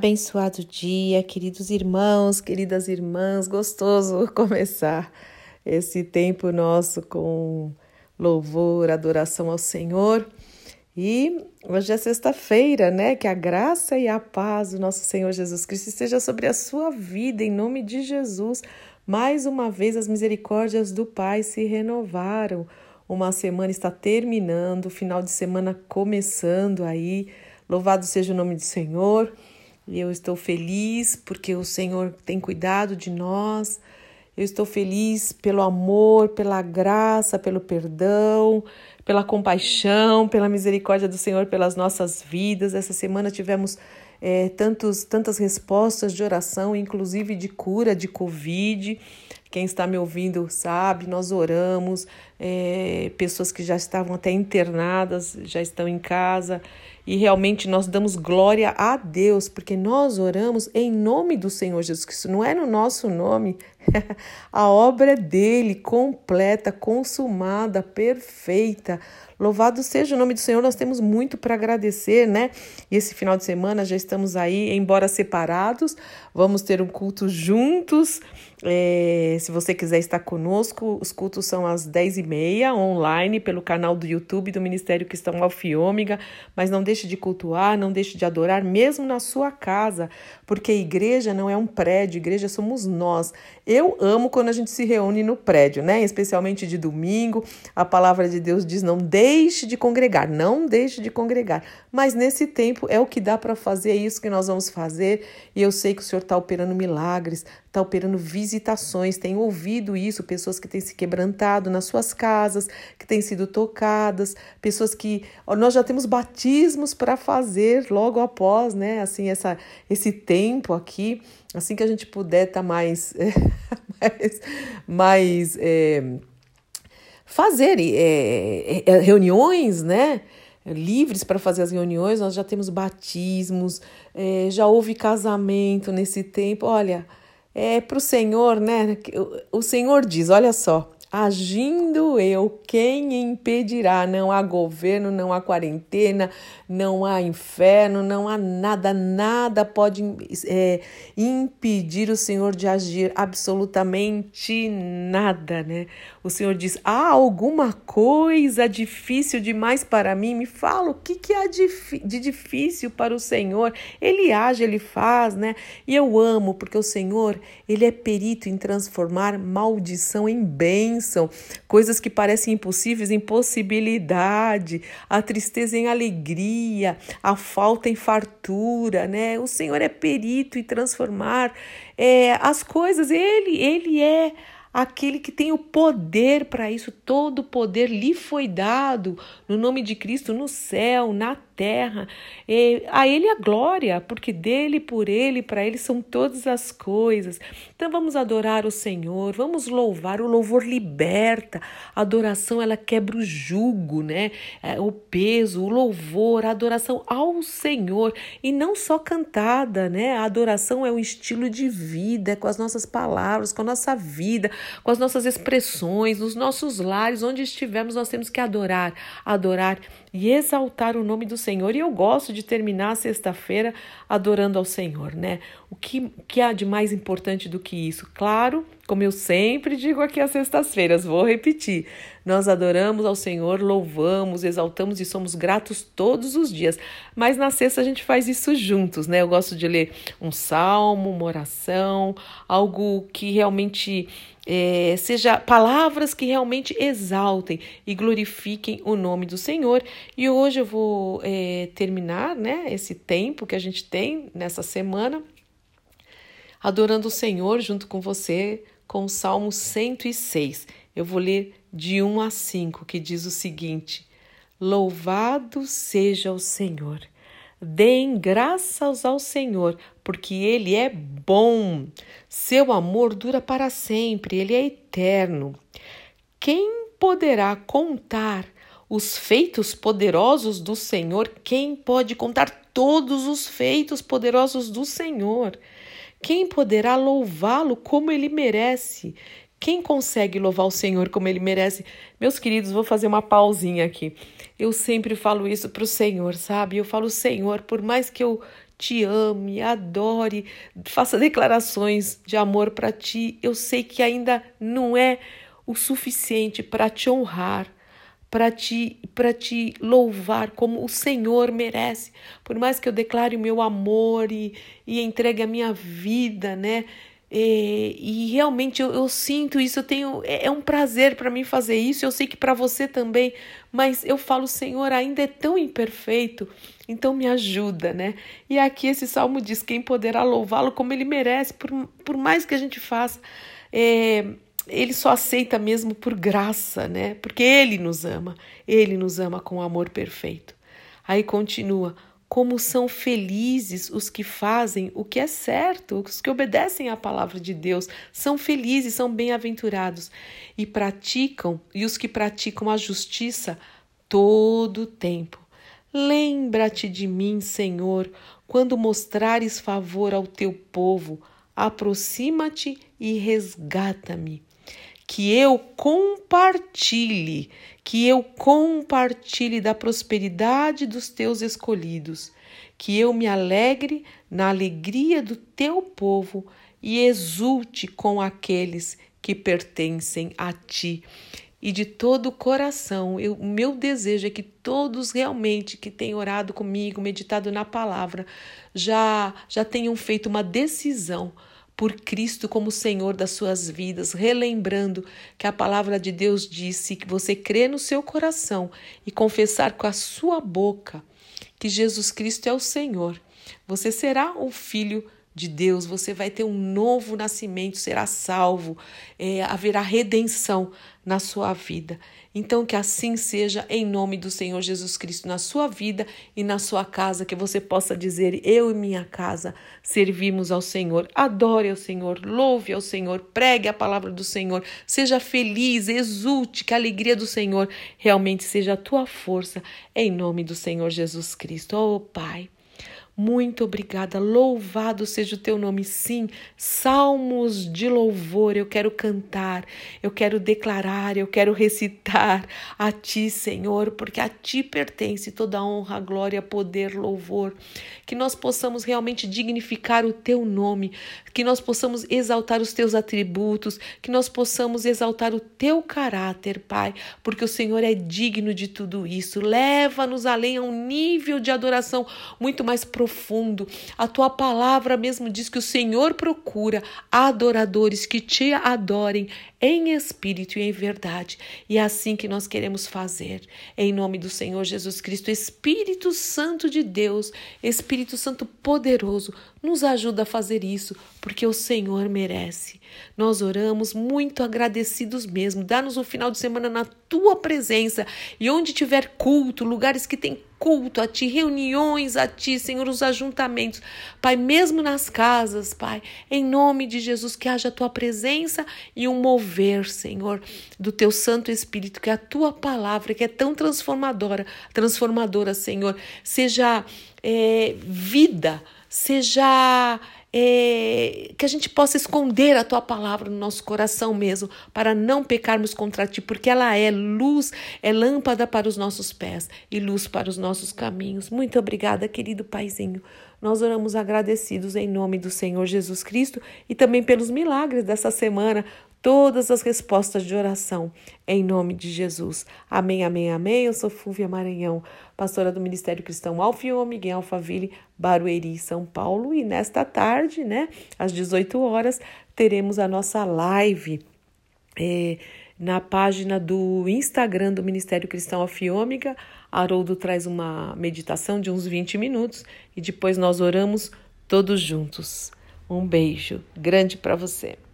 Abençoado dia, queridos irmãos, queridas irmãs, gostoso começar esse tempo nosso com louvor, adoração ao Senhor. E hoje é sexta-feira, né? Que a graça e a paz do nosso Senhor Jesus Cristo esteja sobre a sua vida, em nome de Jesus. Mais uma vez, as misericórdias do Pai se renovaram. Uma semana está terminando, o final de semana começando aí. Louvado seja o nome do Senhor. E eu estou feliz porque o Senhor tem cuidado de nós. Eu estou feliz pelo amor, pela graça, pelo perdão, pela compaixão, pela misericórdia do Senhor pelas nossas vidas. Essa semana tivemos é, tantos, tantas respostas de oração, inclusive de cura de Covid. Quem está me ouvindo sabe, nós oramos, é, pessoas que já estavam até internadas já estão em casa e realmente nós damos glória a Deus, porque nós oramos em nome do Senhor Jesus Cristo, não é no nosso nome. a obra é dele, completa, consumada, perfeita. Louvado seja o nome do Senhor, nós temos muito para agradecer, né? E esse final de semana já estamos aí, embora separados, vamos ter um culto juntos. É, se você quiser estar conosco, os cultos são às 10h30 online pelo canal do YouTube do Ministério Cristão Alfa e Ômega. Mas não deixe de cultuar, não deixe de adorar, mesmo na sua casa, porque igreja não é um prédio, igreja somos nós. Eu amo quando a gente se reúne no prédio, né? Especialmente de domingo. A palavra de Deus diz: não deixe de congregar, não deixe de congregar. Mas nesse tempo é o que dá para fazer, é isso que nós vamos fazer. E eu sei que o Senhor está operando milagres, está operando visitações. Tenho ouvido isso, pessoas que têm se quebrantado nas suas casas, que têm sido tocadas, pessoas que nós já temos batismos para fazer logo após, né? Assim, essa, esse tempo aqui, assim que a gente puder estar tá mais, mais, mais é, fazer é, é, reuniões, né? livres para fazer as reuniões, nós já temos batismos, é, já houve casamento nesse tempo. Olha, é para o Senhor, né? O Senhor diz: olha só, Agindo eu, quem impedirá? Não há governo, não há quarentena, não há inferno, não há nada, nada pode é, impedir o Senhor de agir, absolutamente nada, né? O Senhor diz: há alguma coisa difícil demais para mim? Me fala o que, que há de, de difícil para o Senhor. Ele age, ele faz, né? E eu amo, porque o Senhor, ele é perito em transformar maldição em bênção bênção, coisas que parecem impossíveis em possibilidade, a tristeza em alegria, a falta em fartura, né? O Senhor é perito em transformar é, as coisas, ele, ele é aquele que tem o poder para isso, todo o poder lhe foi dado no nome de Cristo no céu, na terra. E a Ele a glória, porque dele, por Ele, para Ele são todas as coisas. Então vamos adorar o Senhor, vamos louvar. O louvor liberta, a adoração ela quebra o jugo, né? É, o peso, o louvor, a adoração ao Senhor e não só cantada, né? A adoração é um estilo de vida, é com as nossas palavras, com a nossa vida, com as nossas expressões, nos nossos lares, onde estivermos, nós temos que adorar, adorar e exaltar o nome do Senhor. E eu gosto de terminar a sexta-feira adorando ao Senhor, né? O que, que há de mais importante do que isso? Claro, como eu sempre digo aqui às sextas-feiras, vou repetir: nós adoramos ao Senhor, louvamos, exaltamos e somos gratos todos os dias. Mas na sexta a gente faz isso juntos, né? Eu gosto de ler um salmo, uma oração, algo que realmente é, seja palavras que realmente exaltem e glorifiquem o nome do Senhor. E hoje eu vou é, terminar né, esse tempo que a gente tem nessa semana adorando o Senhor junto com você com o Salmo 106. Eu vou ler de 1 a 5, que diz o seguinte: Louvado seja o Senhor. Deem graças ao Senhor, porque Ele é bom. Seu amor dura para sempre, Ele é eterno. Quem poderá contar os feitos poderosos do Senhor? Quem pode contar todos os feitos poderosos do Senhor? Quem poderá louvá-lo como ele merece? Quem consegue louvar o Senhor como ele merece? Meus queridos, vou fazer uma pausinha aqui. Eu sempre falo isso para o Senhor, sabe? Eu falo, Senhor, por mais que eu te ame, adore, faça declarações de amor para ti. Eu sei que ainda não é o suficiente para te honrar, para te, para te louvar como o Senhor merece. Por mais que eu declare o meu amor e, e entregue a minha vida, né? E, e realmente eu, eu, sinto isso, eu tenho é, é um prazer para mim fazer isso. Eu sei que para você também, mas eu falo, Senhor, ainda é tão imperfeito, então me ajuda, né? E aqui esse salmo diz: quem poderá louvá-lo como ele merece, por, por mais que a gente faça. É, ele só aceita mesmo por graça, né? Porque ele nos ama, ele nos ama com amor perfeito. Aí continua: como são felizes os que fazem o que é certo, os que obedecem à palavra de Deus, são felizes, são bem-aventurados e praticam, e os que praticam a justiça todo o tempo. Lembra-te de mim, Senhor, quando mostrares favor ao teu povo, aproxima-te e resgata-me que eu compartilhe, que eu compartilhe da prosperidade dos teus escolhidos, que eu me alegre na alegria do teu povo e exulte com aqueles que pertencem a ti. E de todo o coração, o meu desejo é que todos realmente que têm orado comigo, meditado na palavra, já já tenham feito uma decisão por Cristo como Senhor das suas vidas, relembrando que a palavra de Deus disse que você crê no seu coração e confessar com a sua boca que Jesus Cristo é o Senhor, você será o filho de Deus, você vai ter um novo nascimento, será salvo, é, haverá redenção na sua vida. Então, que assim seja, em nome do Senhor Jesus Cristo, na sua vida e na sua casa, que você possa dizer: Eu e minha casa servimos ao Senhor. Adore ao Senhor, louve ao Senhor, pregue a palavra do Senhor, seja feliz, exulte, que a alegria do Senhor realmente seja a tua força, em nome do Senhor Jesus Cristo. Oh, Pai. Muito obrigada, louvado seja o teu nome. Sim, salmos de louvor eu quero cantar, eu quero declarar, eu quero recitar a ti, Senhor, porque a ti pertence toda honra, glória, poder, louvor. Que nós possamos realmente dignificar o teu nome, que nós possamos exaltar os teus atributos, que nós possamos exaltar o teu caráter, Pai, porque o Senhor é digno de tudo isso. Leva-nos além a um nível de adoração muito mais profundo profundo. A tua palavra mesmo diz que o Senhor procura adoradores que te adorem em espírito e em verdade. E é assim que nós queremos fazer. Em nome do Senhor Jesus Cristo, Espírito Santo de Deus, Espírito Santo poderoso, nos ajuda a fazer isso, porque o Senhor merece. Nós oramos muito agradecidos mesmo. Dá-nos um final de semana na tua presença e onde tiver culto, lugares que tem culto a ti, reuniões a ti, Senhor, os ajuntamentos, Pai, mesmo nas casas, Pai, em nome de Jesus, que haja a tua presença e um mover, Senhor, do teu Santo Espírito, que a tua palavra, que é tão transformadora, transformadora, Senhor, seja é, vida, seja é, que a gente possa esconder a tua palavra no nosso coração mesmo, para não pecarmos contra ti, porque ela é luz, é lâmpada para os nossos pés e luz para os nossos caminhos. Muito obrigada, querido Paizinho. Nós oramos agradecidos em nome do Senhor Jesus Cristo e também pelos milagres dessa semana, todas as respostas de oração, em nome de Jesus. Amém, amém, amém. Eu sou Fúvia Maranhão, pastora do Ministério Cristão Alfiômega em Alphaville, Barueri, São Paulo. E nesta tarde, né, às 18 horas, teremos a nossa live. É, na página do Instagram do Ministério Cristão Alfiômega, Haroldo traz uma meditação de uns 20 minutos e depois nós oramos todos juntos. Um beijo grande para você.